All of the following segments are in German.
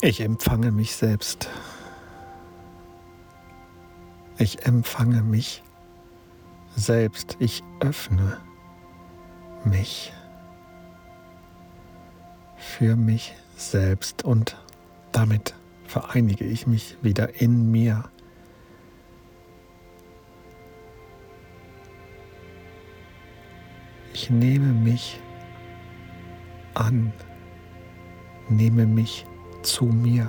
Ich empfange mich selbst. Ich empfange mich selbst. Ich öffne mich für mich selbst und damit vereinige ich mich wieder in mir. Ich nehme mich an, nehme mich zu mir.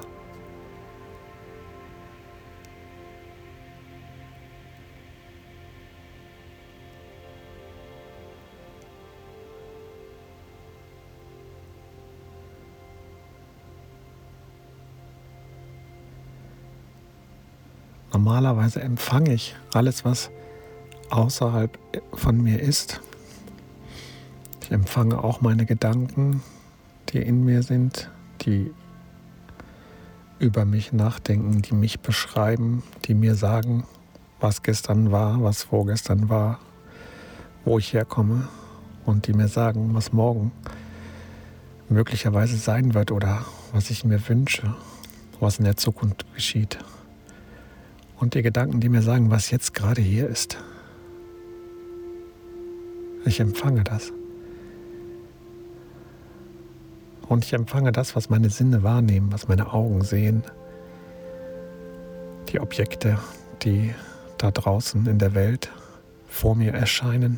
Normalerweise empfange ich alles, was außerhalb von mir ist. Ich empfange auch meine Gedanken, die in mir sind, die über mich nachdenken, die mich beschreiben, die mir sagen, was gestern war, was vorgestern war, wo ich herkomme und die mir sagen, was morgen möglicherweise sein wird oder was ich mir wünsche, was in der Zukunft geschieht. Und die Gedanken, die mir sagen, was jetzt gerade hier ist. Ich empfange das. Und ich empfange das, was meine Sinne wahrnehmen, was meine Augen sehen. Die Objekte, die da draußen in der Welt vor mir erscheinen.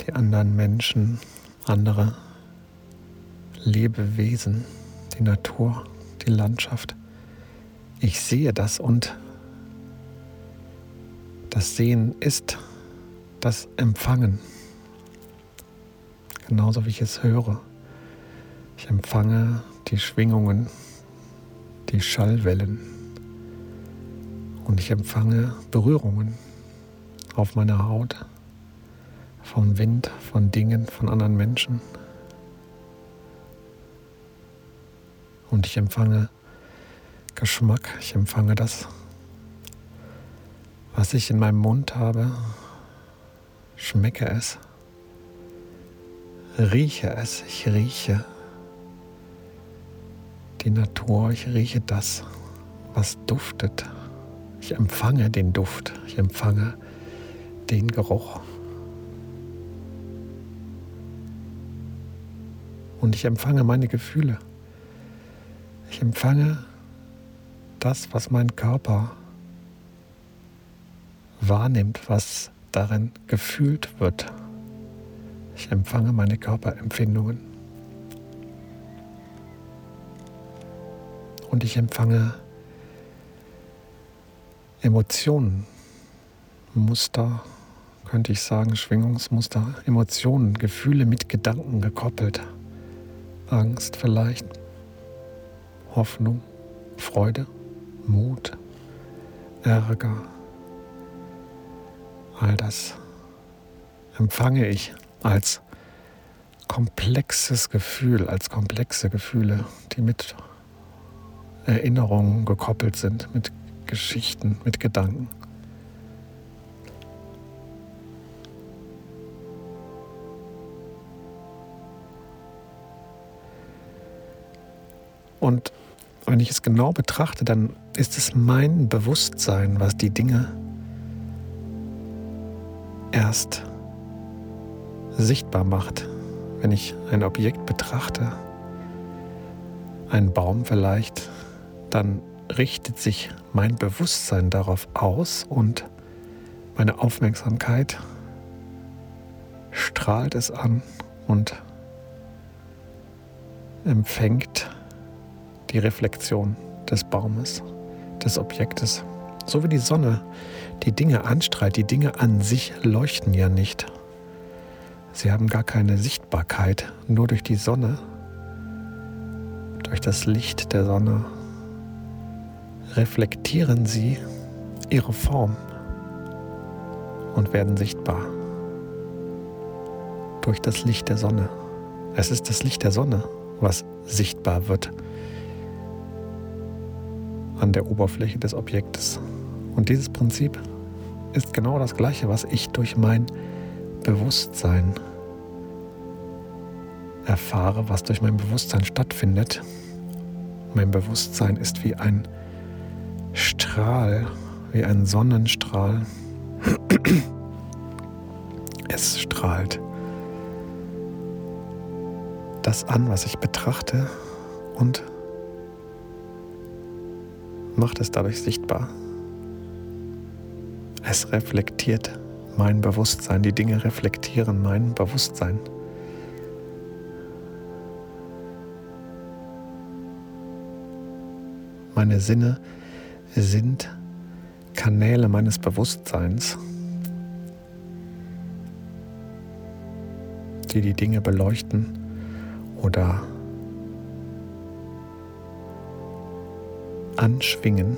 Die anderen Menschen, andere Lebewesen, die Natur, die Landschaft. Ich sehe das und das Sehen ist das Empfangen genauso wie ich es höre. Ich empfange die Schwingungen, die Schallwellen und ich empfange Berührungen auf meiner Haut, vom Wind, von Dingen, von anderen Menschen. Und ich empfange Geschmack, ich empfange das, was ich in meinem Mund habe, schmecke es rieche es, ich rieche die Natur, ich rieche das, was duftet. Ich empfange den Duft, ich empfange den Geruch. Und ich empfange meine Gefühle. Ich empfange das, was mein Körper wahrnimmt, was darin gefühlt wird. Ich empfange meine Körperempfindungen. Und ich empfange Emotionen, Muster, könnte ich sagen, Schwingungsmuster, Emotionen, Gefühle mit Gedanken gekoppelt. Angst vielleicht, Hoffnung, Freude, Mut, Ärger. All das empfange ich als komplexes Gefühl, als komplexe Gefühle, die mit Erinnerungen gekoppelt sind, mit Geschichten, mit Gedanken. Und wenn ich es genau betrachte, dann ist es mein Bewusstsein, was die Dinge erst sichtbar macht, wenn ich ein Objekt betrachte, einen Baum vielleicht, dann richtet sich mein Bewusstsein darauf aus und meine Aufmerksamkeit strahlt es an und empfängt die Reflexion des Baumes, des Objektes. So wie die Sonne die Dinge anstrahlt, die Dinge an sich leuchten ja nicht. Sie haben gar keine Sichtbarkeit, nur durch die Sonne, durch das Licht der Sonne reflektieren sie ihre Form und werden sichtbar durch das Licht der Sonne. Es ist das Licht der Sonne, was sichtbar wird an der Oberfläche des Objektes. Und dieses Prinzip ist genau das gleiche, was ich durch mein Bewusstsein erfahre, was durch mein Bewusstsein stattfindet, Mein Bewusstsein ist wie ein Strahl, wie ein Sonnenstrahl. Es strahlt das an, was ich betrachte und macht es dadurch sichtbar. Es reflektiert mein Bewusstsein, die Dinge reflektieren mein Bewusstsein. Meine Sinne sind Kanäle meines Bewusstseins, die die Dinge beleuchten oder anschwingen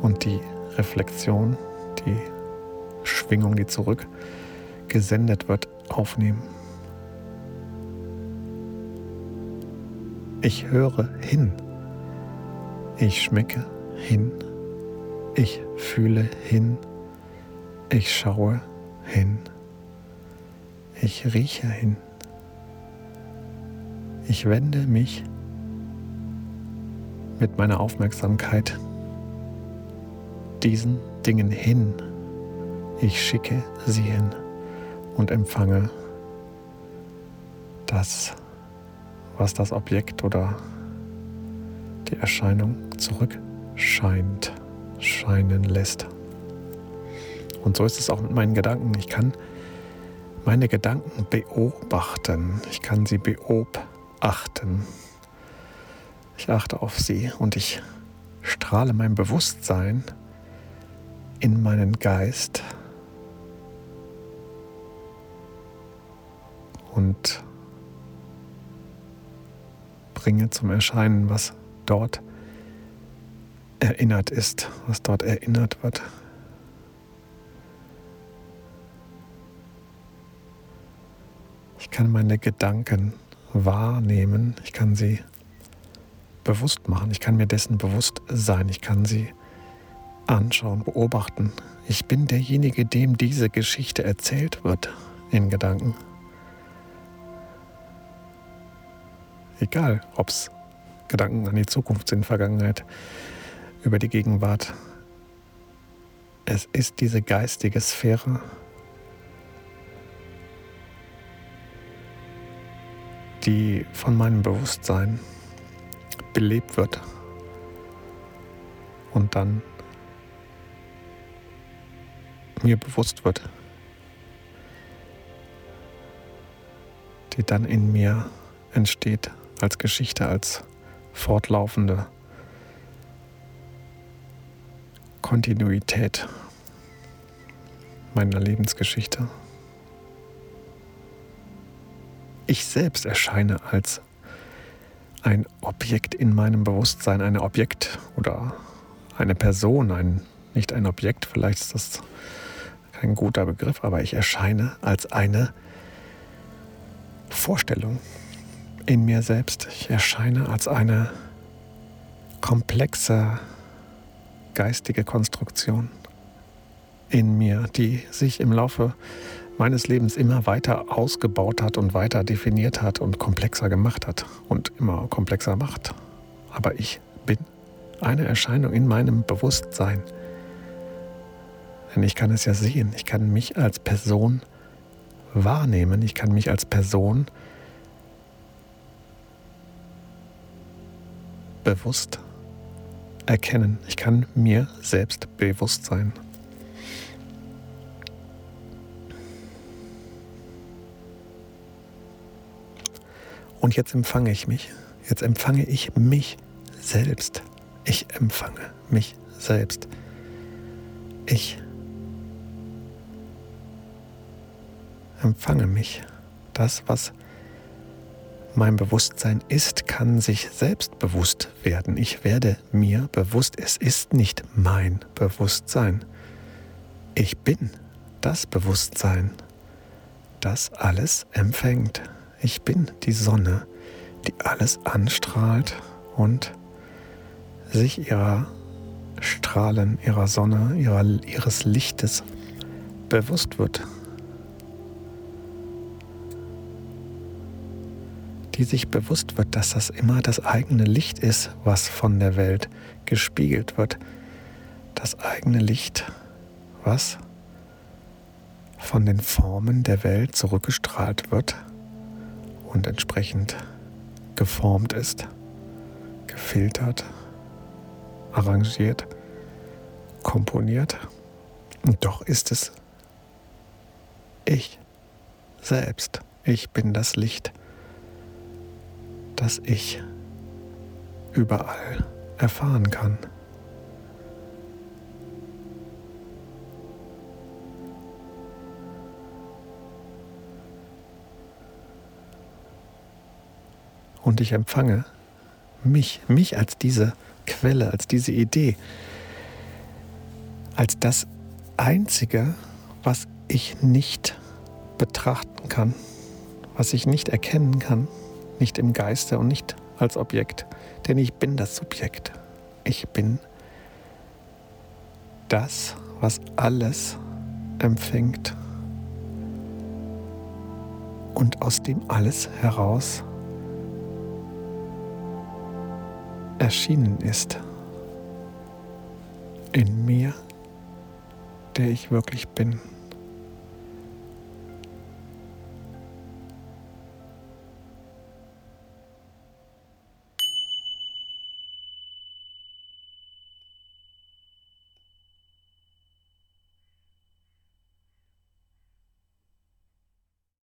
und die Reflexion, die Schwingung, die zurückgesendet wird, aufnehmen. Ich höre hin. Ich schmecke hin. Ich fühle hin. Ich schaue hin. Ich rieche hin. Ich wende mich mit meiner Aufmerksamkeit diesen Dingen hin. Ich schicke sie hin und empfange das, was das Objekt oder die Erscheinung zurückscheint, scheinen lässt. Und so ist es auch mit meinen Gedanken. Ich kann meine Gedanken beobachten. Ich kann sie beobachten. Ich achte auf sie und ich strahle mein Bewusstsein in meinen Geist und bringe zum Erscheinen, was dort erinnert ist, was dort erinnert wird. Ich kann meine Gedanken wahrnehmen, ich kann sie bewusst machen. Ich kann mir dessen bewusst sein. Ich kann sie anschauen, beobachten. Ich bin derjenige, dem diese Geschichte erzählt wird in Gedanken. Egal, ob es Gedanken an die Zukunft sind, Vergangenheit, über die Gegenwart. Es ist diese geistige Sphäre, die von meinem Bewusstsein belebt wird. Und dann mir bewusst wird, die dann in mir entsteht als Geschichte, als fortlaufende Kontinuität meiner Lebensgeschichte. Ich selbst erscheine als ein Objekt in meinem Bewusstsein, ein Objekt oder eine Person, ein, nicht ein Objekt, vielleicht ist das kein guter Begriff, aber ich erscheine als eine Vorstellung in mir selbst. Ich erscheine als eine komplexe geistige Konstruktion in mir, die sich im Laufe meines Lebens immer weiter ausgebaut hat und weiter definiert hat und komplexer gemacht hat und immer komplexer macht. Aber ich bin eine Erscheinung in meinem Bewusstsein. Denn ich kann es ja sehen, ich kann mich als Person wahrnehmen, ich kann mich als Person bewusst erkennen, ich kann mir selbst bewusst sein. Und jetzt empfange ich mich. Jetzt empfange ich mich selbst. Ich empfange mich selbst. Ich empfange mich. Das, was mein Bewusstsein ist, kann sich selbst bewusst werden. Ich werde mir bewusst, es ist nicht mein Bewusstsein. Ich bin das Bewusstsein, das alles empfängt. Ich bin die Sonne, die alles anstrahlt und sich ihrer Strahlen, ihrer Sonne, ihrer, ihres Lichtes bewusst wird. Die sich bewusst wird, dass das immer das eigene Licht ist, was von der Welt gespiegelt wird. Das eigene Licht, was von den Formen der Welt zurückgestrahlt wird und entsprechend geformt ist, gefiltert, arrangiert, komponiert. Und doch ist es ich selbst. Ich bin das Licht, das ich überall erfahren kann. Und ich empfange mich, mich als diese Quelle, als diese Idee, als das Einzige, was ich nicht betrachten kann, was ich nicht erkennen kann, nicht im Geiste und nicht als Objekt, denn ich bin das Subjekt. Ich bin das, was alles empfängt und aus dem alles heraus erschienen ist. In mir, der ich wirklich bin.